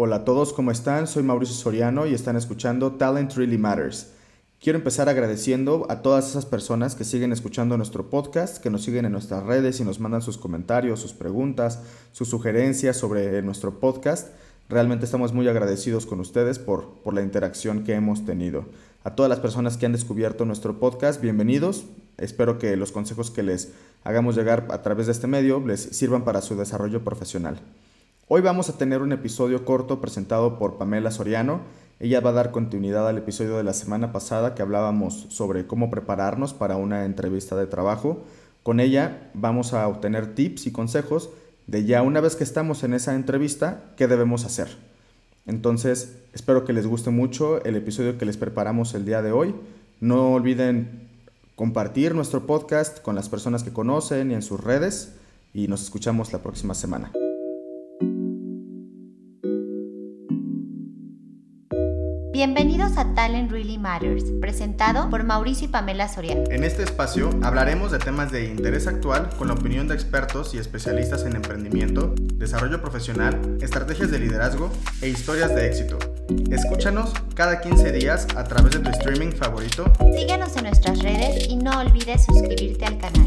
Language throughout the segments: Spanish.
Hola a todos, ¿cómo están? Soy Mauricio Soriano y están escuchando Talent Really Matters. Quiero empezar agradeciendo a todas esas personas que siguen escuchando nuestro podcast, que nos siguen en nuestras redes y nos mandan sus comentarios, sus preguntas, sus sugerencias sobre nuestro podcast. Realmente estamos muy agradecidos con ustedes por, por la interacción que hemos tenido. A todas las personas que han descubierto nuestro podcast, bienvenidos. Espero que los consejos que les hagamos llegar a través de este medio les sirvan para su desarrollo profesional. Hoy vamos a tener un episodio corto presentado por Pamela Soriano. Ella va a dar continuidad al episodio de la semana pasada que hablábamos sobre cómo prepararnos para una entrevista de trabajo. Con ella vamos a obtener tips y consejos de ya una vez que estamos en esa entrevista, qué debemos hacer. Entonces, espero que les guste mucho el episodio que les preparamos el día de hoy. No olviden compartir nuestro podcast con las personas que conocen y en sus redes y nos escuchamos la próxima semana. Bienvenidos a Talent Really Matters, presentado por Mauricio y Pamela Soriano. En este espacio hablaremos de temas de interés actual con la opinión de expertos y especialistas en emprendimiento, desarrollo profesional, estrategias de liderazgo e historias de éxito. Escúchanos cada 15 días a través de tu streaming favorito. Síguenos en nuestras redes y no olvides suscribirte al canal.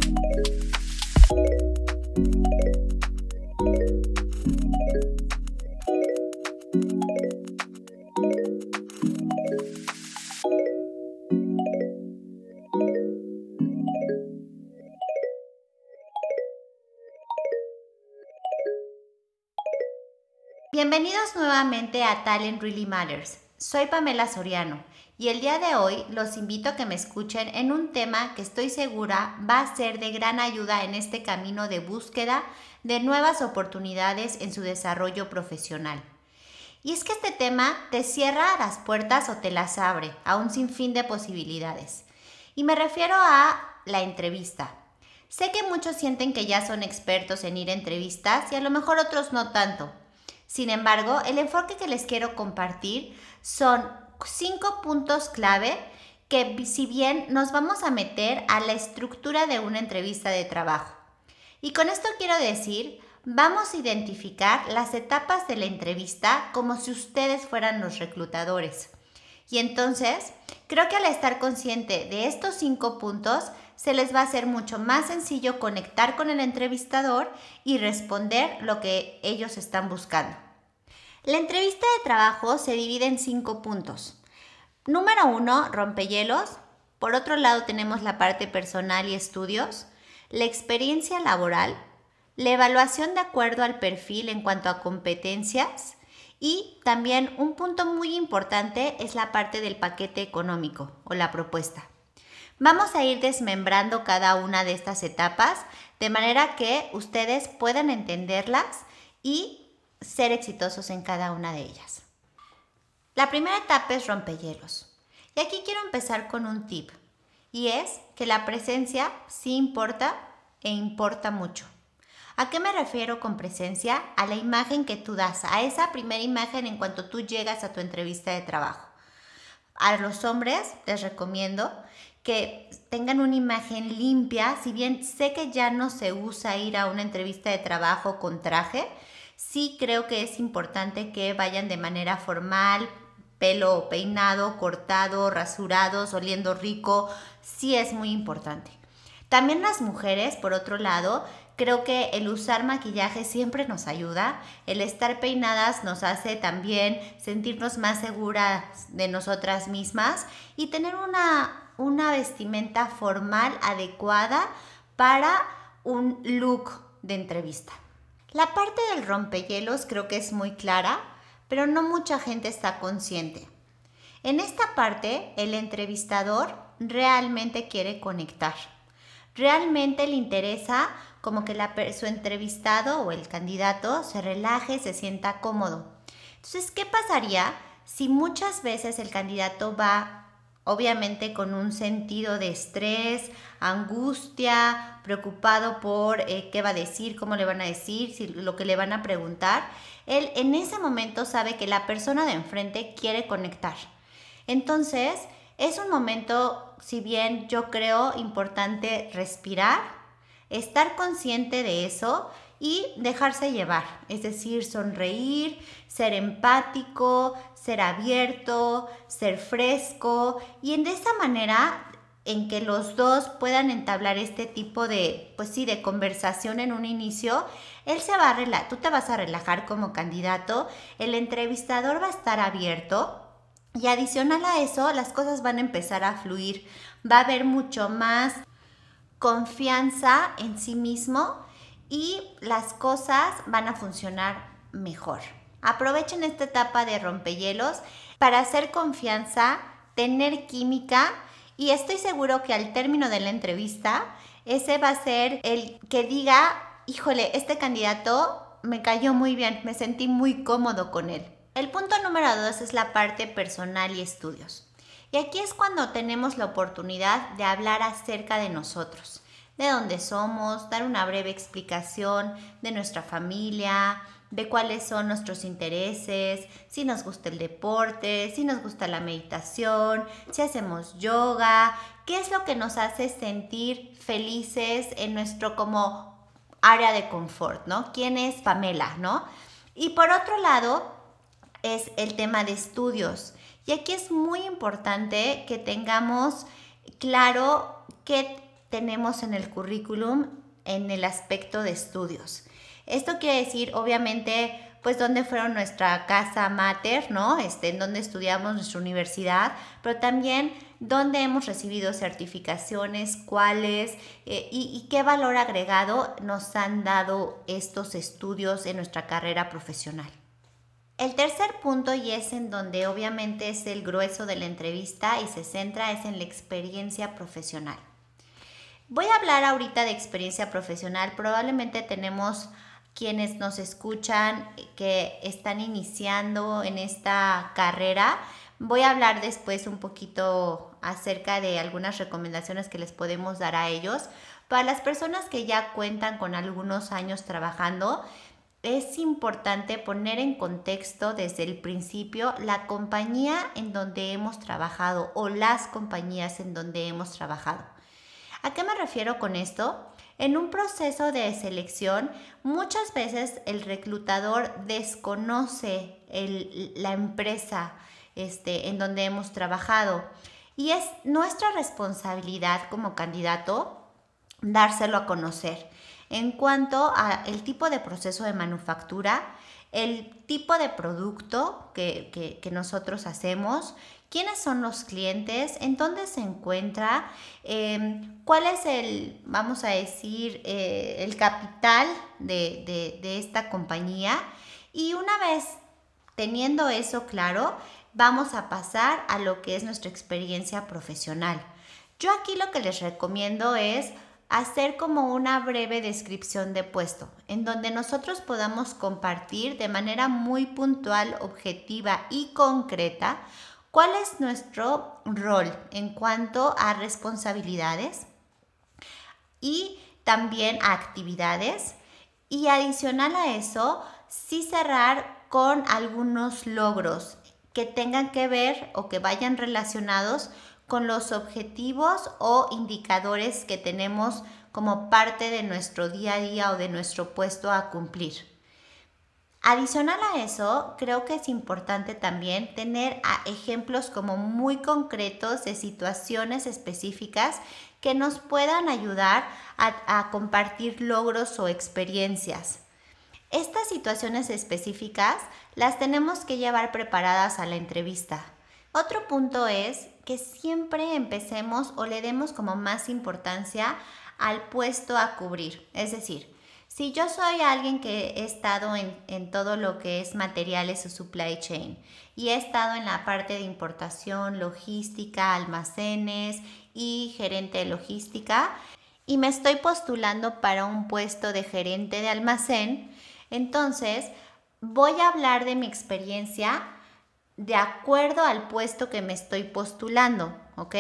Nuevamente a Talent Really Matters. Soy Pamela Soriano y el día de hoy los invito a que me escuchen en un tema que estoy segura va a ser de gran ayuda en este camino de búsqueda de nuevas oportunidades en su desarrollo profesional. Y es que este tema te cierra las puertas o te las abre a un sinfín de posibilidades. Y me refiero a la entrevista. Sé que muchos sienten que ya son expertos en ir a entrevistas y a lo mejor otros no tanto, sin embargo, el enfoque que les quiero compartir son cinco puntos clave que si bien nos vamos a meter a la estructura de una entrevista de trabajo. Y con esto quiero decir, vamos a identificar las etapas de la entrevista como si ustedes fueran los reclutadores. Y entonces, creo que al estar consciente de estos cinco puntos, se les va a hacer mucho más sencillo conectar con el entrevistador y responder lo que ellos están buscando. La entrevista de trabajo se divide en cinco puntos. Número uno, rompehielos. Por otro lado tenemos la parte personal y estudios, la experiencia laboral, la evaluación de acuerdo al perfil en cuanto a competencias y también un punto muy importante es la parte del paquete económico o la propuesta. Vamos a ir desmembrando cada una de estas etapas de manera que ustedes puedan entenderlas y ser exitosos en cada una de ellas. La primera etapa es rompehielos. Y aquí quiero empezar con un tip. Y es que la presencia sí importa e importa mucho. ¿A qué me refiero con presencia? A la imagen que tú das, a esa primera imagen en cuanto tú llegas a tu entrevista de trabajo. A los hombres les recomiendo que tengan una imagen limpia, si bien sé que ya no se usa ir a una entrevista de trabajo con traje, sí creo que es importante que vayan de manera formal, pelo peinado, cortado, rasurados, oliendo rico, sí es muy importante. También las mujeres, por otro lado, creo que el usar maquillaje siempre nos ayuda. El estar peinadas nos hace también sentirnos más seguras de nosotras mismas y tener una una vestimenta formal adecuada para un look de entrevista. La parte del rompehielos creo que es muy clara, pero no mucha gente está consciente. En esta parte, el entrevistador realmente quiere conectar. Realmente le interesa como que la, su entrevistado o el candidato se relaje, se sienta cómodo. Entonces, ¿qué pasaría si muchas veces el candidato va obviamente con un sentido de estrés, angustia, preocupado por eh, qué va a decir, cómo le van a decir, lo que le van a preguntar. Él en ese momento sabe que la persona de enfrente quiere conectar. Entonces, es un momento, si bien yo creo importante respirar, estar consciente de eso y dejarse llevar, es decir, sonreír, ser empático, ser abierto, ser fresco y en esa manera en que los dos puedan entablar este tipo de, pues sí, de conversación en un inicio, él se va a relajar, tú te vas a relajar como candidato, el entrevistador va a estar abierto y adicional a eso, las cosas van a empezar a fluir, va a haber mucho más confianza en sí mismo y las cosas van a funcionar mejor. Aprovechen esta etapa de rompehielos para hacer confianza, tener química y estoy seguro que al término de la entrevista ese va a ser el que diga, híjole, este candidato me cayó muy bien, me sentí muy cómodo con él. El punto número dos es la parte personal y estudios. Y aquí es cuando tenemos la oportunidad de hablar acerca de nosotros de dónde somos, dar una breve explicación de nuestra familia, de cuáles son nuestros intereses, si nos gusta el deporte, si nos gusta la meditación, si hacemos yoga, qué es lo que nos hace sentir felices en nuestro como área de confort, ¿no? ¿Quién es Pamela, no? Y por otro lado es el tema de estudios. Y aquí es muy importante que tengamos claro qué tenemos en el currículum en el aspecto de estudios. Esto quiere decir, obviamente, pues dónde fueron nuestra casa mater, ¿no? Este, en dónde estudiamos nuestra universidad, pero también dónde hemos recibido certificaciones, cuáles eh, y, y qué valor agregado nos han dado estos estudios en nuestra carrera profesional. El tercer punto, y es en donde obviamente es el grueso de la entrevista y se centra, es en la experiencia profesional. Voy a hablar ahorita de experiencia profesional. Probablemente tenemos quienes nos escuchan que están iniciando en esta carrera. Voy a hablar después un poquito acerca de algunas recomendaciones que les podemos dar a ellos. Para las personas que ya cuentan con algunos años trabajando, es importante poner en contexto desde el principio la compañía en donde hemos trabajado o las compañías en donde hemos trabajado. ¿A qué me refiero con esto? En un proceso de selección, muchas veces el reclutador desconoce la empresa este, en donde hemos trabajado y es nuestra responsabilidad como candidato dárselo a conocer. En cuanto al tipo de proceso de manufactura, el tipo de producto que, nosotros hacemos, quiénes son los clientes, en dónde se encuentra, em, cuál es el, vamos a decir, eh, el capital de, de esta compañía. Y una vez teniendo eso claro, vamos a pasar a lo que es nuestra experiencia profesional. Yo aquí lo que les recomiendo es hacer como una breve descripción de puesto, en donde nosotros podamos compartir de manera muy puntual, objetiva y concreta cuál es nuestro rol en cuanto a responsabilidades y también a actividades. Y adicional a eso, sí cerrar con algunos logros que tengan que ver o que vayan relacionados con los objetivos o indicadores que tenemos como parte de nuestro día a día o de nuestro puesto a cumplir. Adicional a eso, creo que es importante también tener ejemplos como muy concretos de situaciones específicas que nos puedan ayudar a compartir logros o experiencias. Estas situaciones específicas las tenemos que llevar preparadas a la entrevista. Otro punto es que siempre empecemos o le demos como más importancia al puesto a cubrir. Es decir, si yo soy alguien que he estado en, todo lo que es materiales o supply chain y he estado en la parte de importación, logística, almacenes y gerente de logística y me estoy postulando para un puesto de gerente de almacén, entonces voy a hablar de mi experiencia de acuerdo al puesto que me estoy postulando, ¿ok?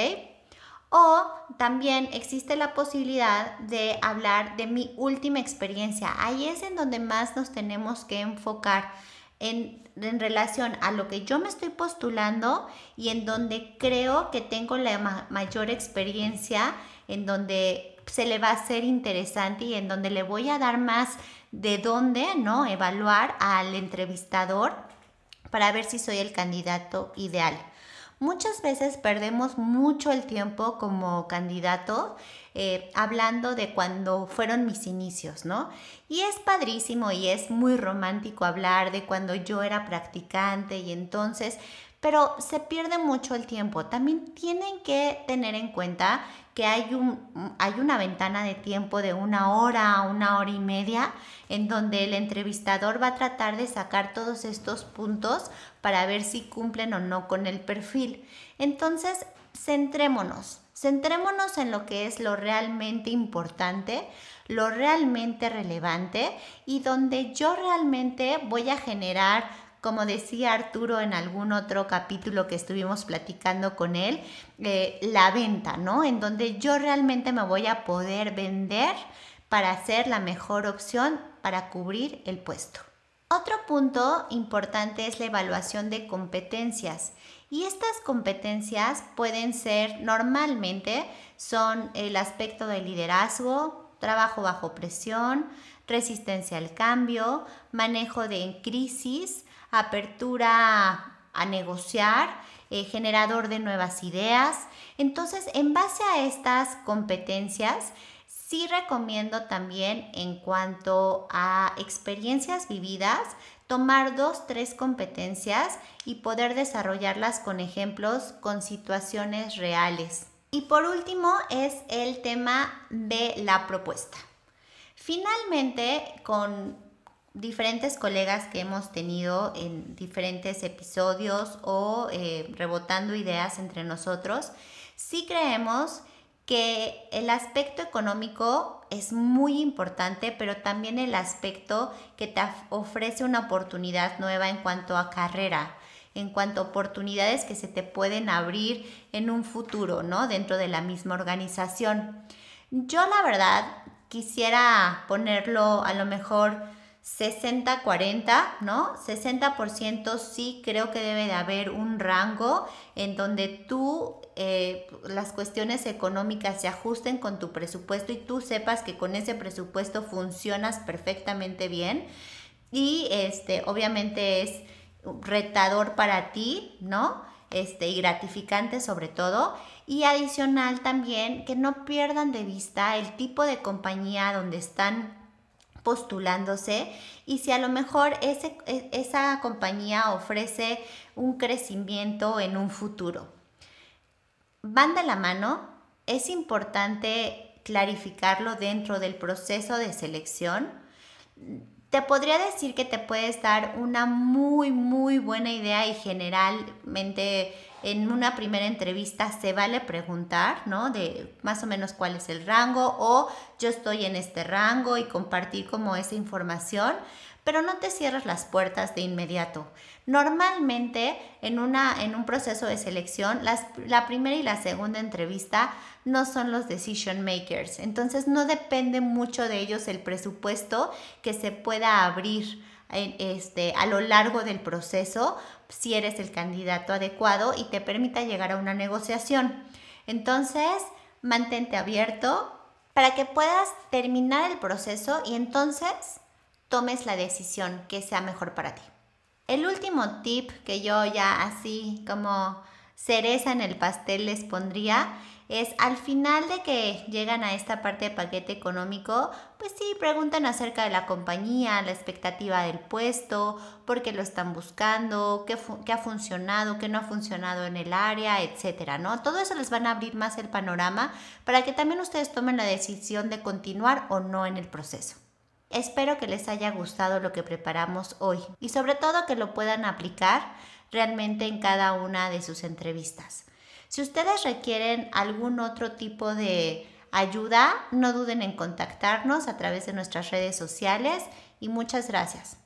O también existe la posibilidad de hablar de mi última experiencia. Ahí es en donde más nos tenemos que enfocar en, en, relación a lo que yo me estoy postulando y en donde creo que tengo la mayor experiencia en donde se le va a hacer interesante y en donde le voy a dar más de dónde, ¿no? Evaluar al entrevistador para ver si soy el candidato ideal. Muchas veces perdemos mucho el tiempo como candidato eh, hablando de cuando fueron mis inicios, ¿no? Y es padrísimo y es muy romántico hablar de cuando yo era practicante y entonces, pero se pierde mucho el tiempo. También tienen que tener en cuenta que hay, un, hay una ventana de tiempo de una hora a una hora y media en donde el entrevistador va a tratar de sacar todos estos puntos para ver si cumplen o no con el perfil. Entonces, centrémonos, centrémonos en lo que es lo realmente importante, lo realmente relevante y donde yo realmente voy a generar como decía Arturo en algún otro capítulo que estuvimos platicando con él, eh, la venta, ¿no? En donde yo realmente me voy a poder vender para ser la mejor opción para cubrir el puesto. Otro punto importante es la evaluación de competencias. Y estas competencias pueden ser normalmente, son el aspecto de liderazgo, trabajo bajo presión, resistencia al cambio, manejo de crisis, apertura a negociar, eh, generador de nuevas ideas. Entonces, en base a estas competencias, sí recomiendo también en cuanto a experiencias vividas, tomar dos, tres competencias y poder desarrollarlas con ejemplos, con situaciones reales. Y por último es el tema de la propuesta. Finalmente, con diferentes colegas que hemos tenido en diferentes episodios o eh, rebotando ideas entre nosotros, sí creemos que el aspecto económico es muy importante, pero también el aspecto que te ofrece una oportunidad nueva en cuanto a carrera, en cuanto a oportunidades que se te pueden abrir en un futuro, ¿no? Dentro de la misma organización. Yo la verdad quisiera ponerlo a lo mejor 60-40, ¿no? 60% sí creo que debe de haber un rango en donde tú eh, las cuestiones económicas se ajusten con tu presupuesto y tú sepas que con ese presupuesto funcionas perfectamente bien y este obviamente es retador para ti, ¿no? Este, y gratificante sobre todo. Y adicional también que no pierdan de vista el tipo de compañía donde están postulándose y si a lo mejor e, esa compañía ofrece un crecimiento en un futuro. Van de la mano, es importante clarificarlo dentro del proceso de selección. Te podría decir que te puedes dar una muy, muy buena idea y generalmente en una primera entrevista se vale preguntar, ¿no? De más o menos cuál es el rango o yo estoy en este rango y compartir como esa información, pero no te cierres las puertas de inmediato. Normalmente en, una, en un proceso de selección, la primera y la segunda entrevista no son los decision makers, entonces no depende mucho de ellos el presupuesto que se pueda abrir este, a lo largo del proceso si eres el candidato adecuado y te permita llegar a una negociación. Entonces, mantente abierto para que puedas terminar el proceso y entonces tomes la decisión que sea mejor para ti. El último tip que yo ya así como cereza en el pastel les pondría es al final de que llegan a esta parte de paquete económico, pues sí, preguntan acerca de la compañía, la expectativa del puesto, por qué lo están buscando, qué, ha funcionado, qué no ha funcionado en el área, etcétera, ¿no? Todo eso les van a abrir más el panorama para que también ustedes tomen la decisión de continuar o no en el proceso. Espero que les haya gustado lo que preparamos hoy y sobre todo que lo puedan aplicar realmente en cada una de sus entrevistas. Si ustedes requieren algún otro tipo de ayuda, no duden en contactarnos a través de nuestras redes sociales y muchas gracias.